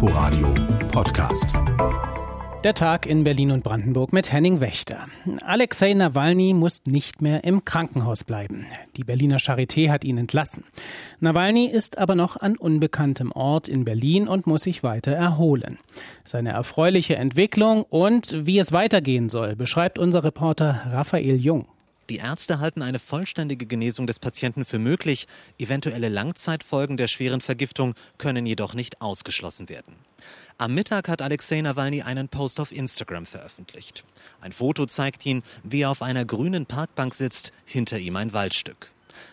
Inforadio Podcast. Der Tag in Berlin und Brandenburg mit Henning Wächter. Alexei Nawalny muss nicht mehr im Krankenhaus bleiben. Die Berliner Charité hat ihn entlassen. Nawalny ist aber noch an unbekanntem Ort in Berlin und muss sich weiter erholen. Seine erfreuliche Entwicklung und wie es weitergehen soll, beschreibt unser Reporter Raphael Jung. Die Ärzte halten eine vollständige Genesung des Patienten für möglich. Eventuelle Langzeitfolgen der schweren Vergiftung können jedoch nicht ausgeschlossen werden. Am Mittag hat Alexei Nawalny einen Post auf Instagram veröffentlicht. Ein Foto zeigt ihn, wie er auf einer grünen Parkbank sitzt, hinter ihm ein Waldstück.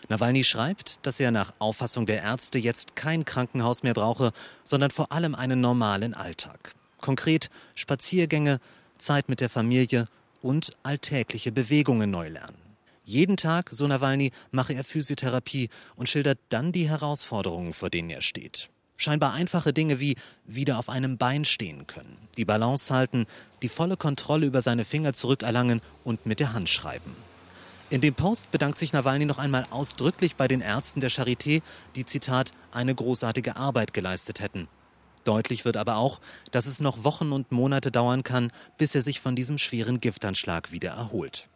Nawalny schreibt, dass er nach Auffassung der Ärzte jetzt kein Krankenhaus mehr brauche, sondern vor allem einen normalen Alltag. Konkret Spaziergänge, Zeit mit der Familie und alltägliche Bewegungen neu lernen. Jeden Tag, so Nawalny, mache er Physiotherapie und schildert dann die Herausforderungen, vor denen er steht. Scheinbar einfache Dinge wie wieder auf einem Bein stehen können, die Balance halten, die volle Kontrolle über seine Finger zurückerlangen und mit der Hand schreiben. In dem Post bedankt sich Nawalny noch einmal ausdrücklich bei den Ärzten der Charité, die Zitat eine großartige Arbeit geleistet hätten. Deutlich wird aber auch, dass es noch Wochen und Monate dauern kann, bis er sich von diesem schweren Giftanschlag wieder erholt.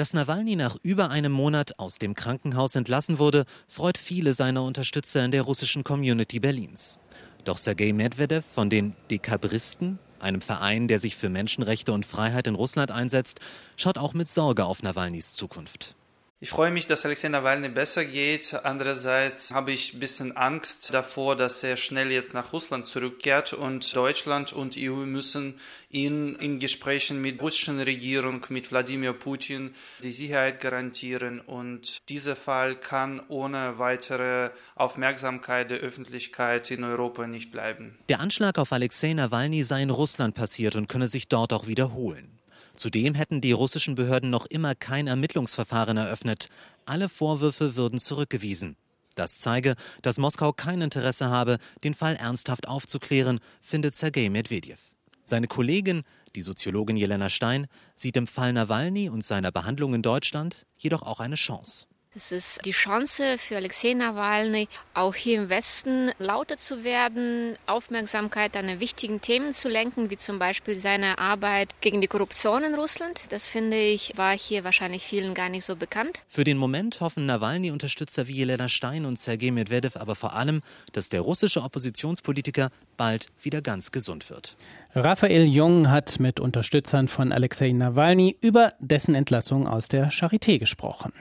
Dass Nawalny nach über einem Monat aus dem Krankenhaus entlassen wurde, freut viele seiner Unterstützer in der russischen Community Berlins. Doch Sergei Medvedev von den Dekabristen, einem Verein, der sich für Menschenrechte und Freiheit in Russland einsetzt, schaut auch mit Sorge auf Nawalnys Zukunft. Ich freue mich, dass Alexei Nawalny besser geht. Andererseits habe ich ein bisschen Angst davor, dass er schnell jetzt nach Russland zurückkehrt und Deutschland und EU müssen ihn in Gesprächen mit der russischen Regierung, mit Wladimir Putin die Sicherheit garantieren und dieser Fall kann ohne weitere Aufmerksamkeit der Öffentlichkeit in Europa nicht bleiben. Der Anschlag auf Alexei Nawalny sei in Russland passiert und könne sich dort auch wiederholen. Zudem hätten die russischen Behörden noch immer kein Ermittlungsverfahren eröffnet. Alle Vorwürfe würden zurückgewiesen. Das zeige, dass Moskau kein Interesse habe, den Fall ernsthaft aufzuklären, findet Sergei Medvedev. Seine Kollegin, die Soziologin Jelena Stein, sieht im Fall Nawalny und seiner Behandlung in Deutschland jedoch auch eine Chance. Es ist die Chance für Alexei Nawalny, auch hier im Westen lauter zu werden, Aufmerksamkeit an wichtigen Themen zu lenken, wie zum Beispiel seine Arbeit gegen die Korruption in Russland. Das finde ich, war hier wahrscheinlich vielen gar nicht so bekannt. Für den Moment hoffen Nawalny-Unterstützer wie Jelena Stein und Sergei Medvedev aber vor allem, dass der russische Oppositionspolitiker bald wieder ganz gesund wird. Raphael Jung hat mit Unterstützern von Alexei Nawalny über dessen Entlassung aus der Charité gesprochen.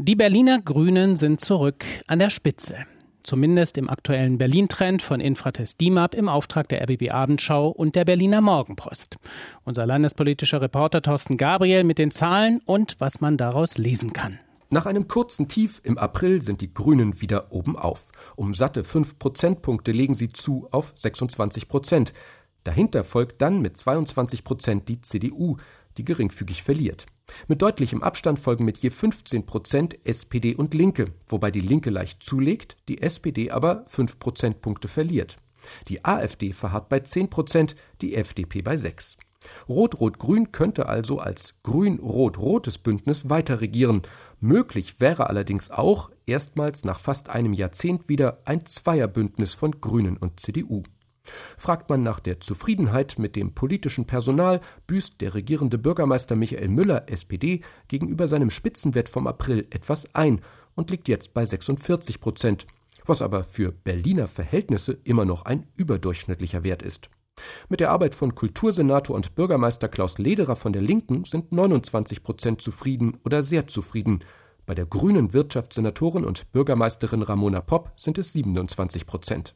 Die Berliner Grünen sind zurück an der Spitze. Zumindest im aktuellen Berlin-Trend von Infratest DIMAP im Auftrag der RBB Abendschau und der Berliner Morgenpost. Unser landespolitischer Reporter Thorsten Gabriel mit den Zahlen und was man daraus lesen kann. Nach einem kurzen Tief im April sind die Grünen wieder oben auf. Um satte fünf Prozentpunkte legen sie zu auf 26 Prozent. Dahinter folgt dann mit 22 Prozent die CDU, die geringfügig verliert. Mit deutlichem Abstand folgen mit je 15 Prozent SPD und Linke, wobei die Linke leicht zulegt, die SPD aber 5 Prozentpunkte verliert. Die AfD verharrt bei 10 Prozent, die FDP bei 6. Rot-Rot-Grün könnte also als grün-rot-rotes Bündnis weiter regieren. Möglich wäre allerdings auch erstmals nach fast einem Jahrzehnt wieder ein Zweierbündnis von Grünen und CDU. Fragt man nach der Zufriedenheit mit dem politischen Personal, büßt der regierende Bürgermeister Michael Müller, SPD, gegenüber seinem Spitzenwert vom April etwas ein und liegt jetzt bei 46 Prozent, was aber für Berliner Verhältnisse immer noch ein überdurchschnittlicher Wert ist. Mit der Arbeit von Kultursenator und Bürgermeister Klaus Lederer von der Linken sind 29 Prozent zufrieden oder sehr zufrieden. Bei der grünen Wirtschaftssenatorin und Bürgermeisterin Ramona Popp sind es 27 Prozent.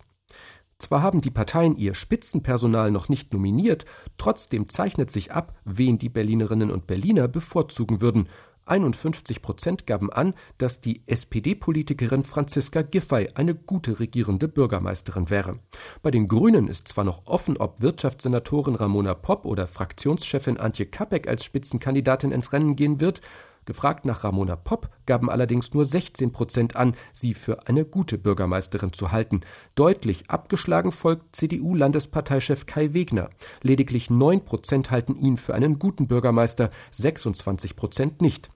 Zwar haben die Parteien ihr Spitzenpersonal noch nicht nominiert, trotzdem zeichnet sich ab, wen die Berlinerinnen und Berliner bevorzugen würden. 51 Prozent gaben an, dass die SPD-Politikerin Franziska Giffey eine gute regierende Bürgermeisterin wäre. Bei den Grünen ist zwar noch offen, ob Wirtschaftssenatorin Ramona Popp oder Fraktionschefin Antje Kapek als Spitzenkandidatin ins Rennen gehen wird, Gefragt nach Ramona Popp gaben allerdings nur 16 Prozent an, sie für eine gute Bürgermeisterin zu halten. Deutlich abgeschlagen folgt CDU-Landesparteichef Kai Wegner. Lediglich 9 Prozent halten ihn für einen guten Bürgermeister, 26 Prozent nicht.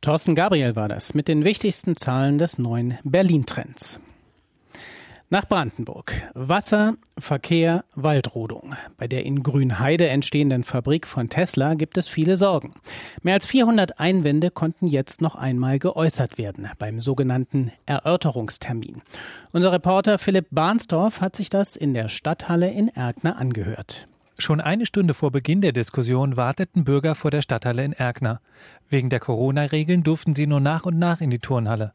Thorsten Gabriel war das mit den wichtigsten Zahlen des neuen Berlin-Trends. Nach Brandenburg. Wasser, Verkehr, Waldrodung. Bei der in Grünheide entstehenden Fabrik von Tesla gibt es viele Sorgen. Mehr als 400 Einwände konnten jetzt noch einmal geäußert werden beim sogenannten Erörterungstermin. Unser Reporter Philipp Barnsdorf hat sich das in der Stadthalle in Erkner angehört. Schon eine Stunde vor Beginn der Diskussion warteten Bürger vor der Stadthalle in Erkner. Wegen der Corona-Regeln durften sie nur nach und nach in die Turnhalle.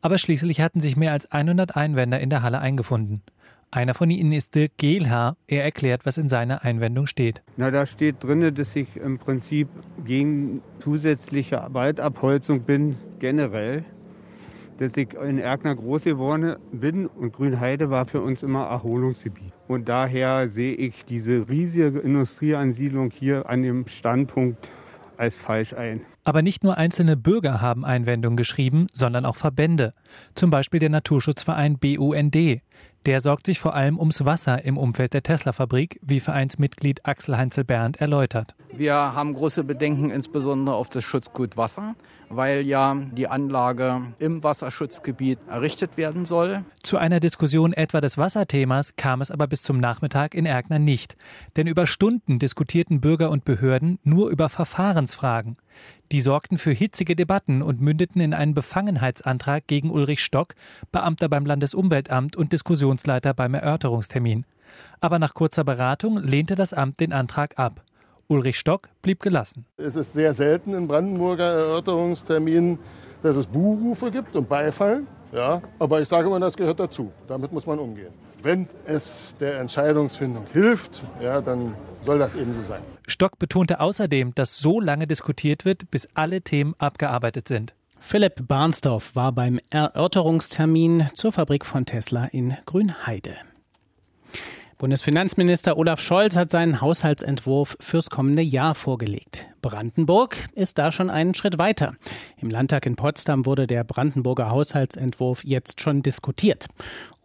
Aber schließlich hatten sich mehr als 100 Einwender in der Halle eingefunden. Einer von ihnen ist Dirk Gehlhaar. Er erklärt, was in seiner Einwendung steht. Na, da steht drin, dass ich im Prinzip gegen zusätzliche Waldabholzung bin, generell. Dass ich in Erkner groß geworden bin und Grünheide war für uns immer Erholungsgebiet. Und daher sehe ich diese riesige Industrieansiedlung hier an dem Standpunkt als falsch ein. Aber nicht nur einzelne Bürger haben Einwendungen geschrieben, sondern auch Verbände. Zum Beispiel der Naturschutzverein BUND. Der sorgt sich vor allem ums Wasser im Umfeld der Tesla-Fabrik, wie Vereinsmitglied Axel Heinzel Berndt erläutert. Wir haben große Bedenken insbesondere auf das Schutzgut Wasser, weil ja die Anlage im Wasserschutzgebiet errichtet werden soll. Zu einer Diskussion etwa des Wasserthemas kam es aber bis zum Nachmittag in Erkner nicht. Denn über Stunden diskutierten Bürger und Behörden nur über Verfahrensfragen. Die sorgten für hitzige Debatten und mündeten in einen Befangenheitsantrag gegen Ulrich Stock, Beamter beim Landesumweltamt und Diskussionsleiter beim Erörterungstermin. Aber nach kurzer Beratung lehnte das Amt den Antrag ab. Ulrich Stock blieb gelassen. Es ist sehr selten in Brandenburger Erörterungsterminen, dass es Buhrufe gibt und Beifall. Ja, aber ich sage immer, das gehört dazu. Damit muss man umgehen. Wenn es der Entscheidungsfindung hilft, ja, dann soll das eben so sein. Stock betonte außerdem, dass so lange diskutiert wird, bis alle Themen abgearbeitet sind. Philipp Barnsdorf war beim Erörterungstermin zur Fabrik von Tesla in Grünheide. Bundesfinanzminister Olaf Scholz hat seinen Haushaltsentwurf fürs kommende Jahr vorgelegt. Brandenburg ist da schon einen Schritt weiter. Im Landtag in Potsdam wurde der Brandenburger Haushaltsentwurf jetzt schon diskutiert.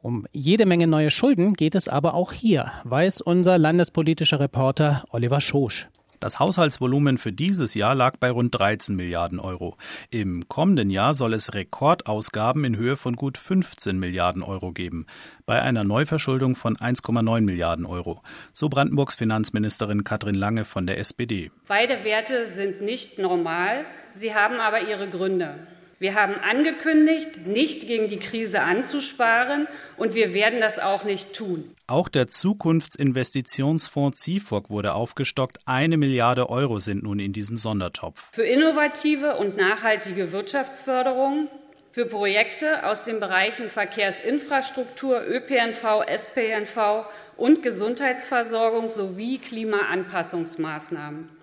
Um jede Menge neue Schulden geht es aber auch hier, weiß unser landespolitischer Reporter Oliver Schosch. Das Haushaltsvolumen für dieses Jahr lag bei rund 13 Milliarden Euro. Im kommenden Jahr soll es Rekordausgaben in Höhe von gut 15 Milliarden Euro geben, bei einer Neuverschuldung von 1,9 Milliarden Euro. So Brandenburgs Finanzministerin Katrin Lange von der SPD. Beide Werte sind nicht normal, sie haben aber ihre Gründe. Wir haben angekündigt, nicht gegen die Krise anzusparen, und wir werden das auch nicht tun. Auch der Zukunftsinvestitionsfonds ZIFOG wurde aufgestockt. Eine Milliarde Euro sind nun in diesem Sondertopf. Für innovative und nachhaltige Wirtschaftsförderung, für Projekte aus den Bereichen Verkehrsinfrastruktur, ÖPNV, SPNV und Gesundheitsversorgung sowie Klimaanpassungsmaßnahmen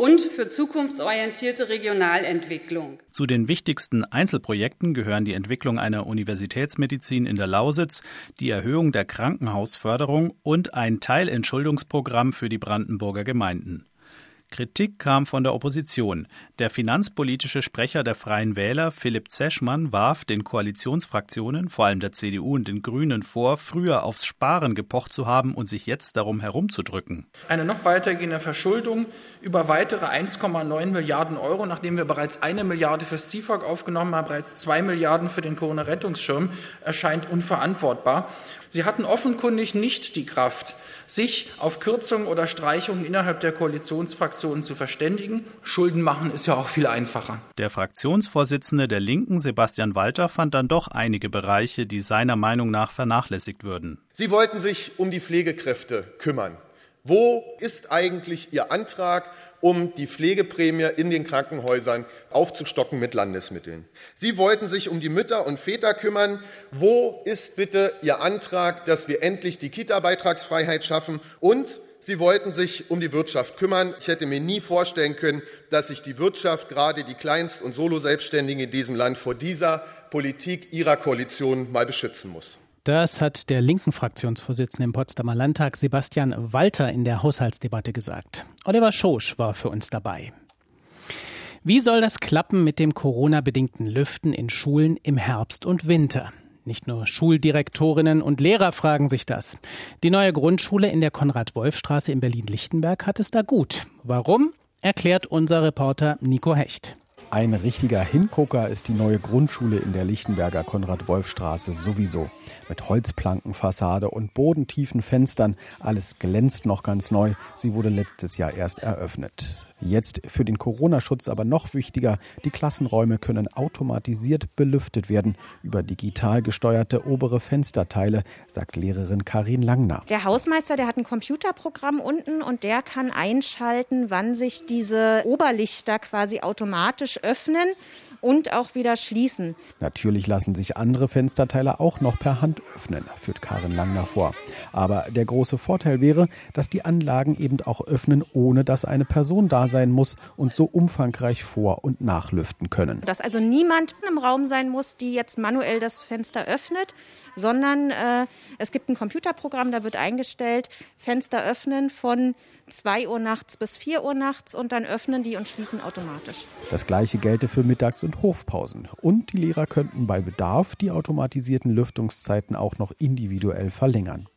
und für zukunftsorientierte Regionalentwicklung. Zu den wichtigsten Einzelprojekten gehören die Entwicklung einer Universitätsmedizin in der Lausitz, die Erhöhung der Krankenhausförderung und ein Teilentschuldungsprogramm für die Brandenburger Gemeinden. Kritik kam von der Opposition. Der finanzpolitische Sprecher der Freien Wähler, Philipp Zeschmann, warf den Koalitionsfraktionen, vor allem der CDU und den Grünen, vor, früher aufs Sparen gepocht zu haben und sich jetzt darum herumzudrücken. Eine noch weitergehende Verschuldung über weitere 1,9 Milliarden Euro, nachdem wir bereits eine Milliarde fürs CIFOG aufgenommen haben, bereits zwei Milliarden für den Corona-Rettungsschirm, erscheint unverantwortbar. Sie hatten offenkundig nicht die Kraft, sich auf Kürzungen oder Streichungen innerhalb der Koalitionsfraktionen zu verständigen. Schulden machen ist ja auch viel einfacher. Der Fraktionsvorsitzende der Linken, Sebastian Walter, fand dann doch einige Bereiche, die seiner Meinung nach vernachlässigt würden. Sie wollten sich um die Pflegekräfte kümmern. Wo ist eigentlich Ihr Antrag, um die Pflegeprämie in den Krankenhäusern aufzustocken mit Landesmitteln? Sie wollten sich um die Mütter und Väter kümmern. Wo ist bitte Ihr Antrag, dass wir endlich die Kita-Beitragsfreiheit schaffen? Und Sie wollten sich um die Wirtschaft kümmern. Ich hätte mir nie vorstellen können, dass sich die Wirtschaft, gerade die Kleinst- und Soloselbstständigen in diesem Land, vor dieser Politik Ihrer Koalition mal beschützen muss. Das hat der linken Fraktionsvorsitzende im Potsdamer Landtag Sebastian Walter in der Haushaltsdebatte gesagt. Oliver Schosch war für uns dabei. Wie soll das klappen mit dem Corona-bedingten Lüften in Schulen im Herbst und Winter? Nicht nur Schuldirektorinnen und Lehrer fragen sich das. Die neue Grundschule in der Konrad-Wolf-Straße in Berlin-Lichtenberg hat es da gut. Warum? Erklärt unser Reporter Nico Hecht. Ein richtiger Hingucker ist die neue Grundschule in der Lichtenberger Konrad-Wolf-Straße sowieso. Mit Holzplankenfassade und bodentiefen Fenstern. Alles glänzt noch ganz neu. Sie wurde letztes Jahr erst eröffnet. Jetzt für den Corona-Schutz aber noch wichtiger, die Klassenräume können automatisiert belüftet werden über digital gesteuerte obere Fensterteile, sagt Lehrerin Karin Langner. Der Hausmeister, der hat ein Computerprogramm unten und der kann einschalten, wann sich diese Oberlichter quasi automatisch öffnen und auch wieder schließen. Natürlich lassen sich andere Fensterteile auch noch per Hand öffnen, führt Karin Langner vor. Aber der große Vorteil wäre, dass die Anlagen eben auch öffnen, ohne dass eine Person da sein muss und so umfangreich vor- und nachlüften können. Dass also niemand im Raum sein muss, die jetzt manuell das Fenster öffnet, sondern äh, es gibt ein Computerprogramm, da wird eingestellt, Fenster öffnen von 2 Uhr nachts bis 4 Uhr nachts und dann öffnen die und schließen automatisch. Das gleiche gelte für Mittags- und Hofpausen. Und die Lehrer könnten bei Bedarf die automatisierten Lüftungszeiten auch noch individuell verlängern.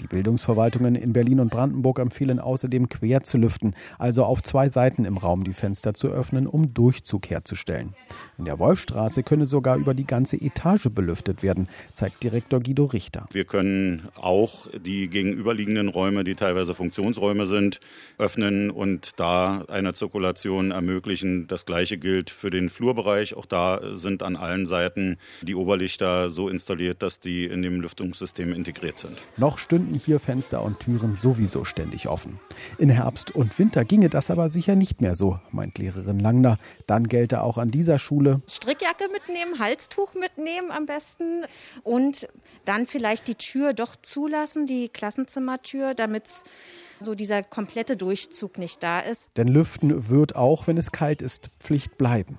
Die Bildungsverwaltungen in Berlin und Brandenburg empfehlen außerdem quer zu lüften, also auf zwei Seiten im Raum die Fenster zu öffnen, um Durchzug herzustellen. In der Wolfstraße könne sogar über die ganze Etage belüftet werden, zeigt Direktor Guido Richter. Wir können auch die gegenüberliegenden Räume, die teilweise Funktionsräume sind, öffnen und da eine Zirkulation ermöglichen. Das gleiche gilt für den Flurbereich. Auch da sind an allen Seiten die Oberlichter so installiert, dass die in dem Lüftungssystem integriert sind. Noch stünden hier Fenster und Türen sowieso ständig offen. In Herbst und Winter ginge das aber sicher nicht mehr so, meint Lehrerin Langner. Dann gelte auch an dieser Schule Strickjacke mitnehmen, Halstuch mitnehmen am besten und dann vielleicht die Tür doch zulassen, die Klassenzimmertür, damit so dieser komplette Durchzug nicht da ist. Denn Lüften wird auch, wenn es kalt ist, Pflicht bleiben.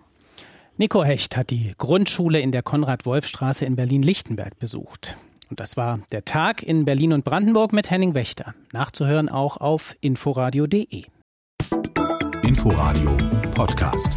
Nico Hecht hat die Grundschule in der Konrad-Wolf-Straße in Berlin-Lichtenberg besucht. Und das war der Tag in Berlin und Brandenburg mit Henning Wächter. Nachzuhören auch auf inforadio.de. Inforadio Podcast.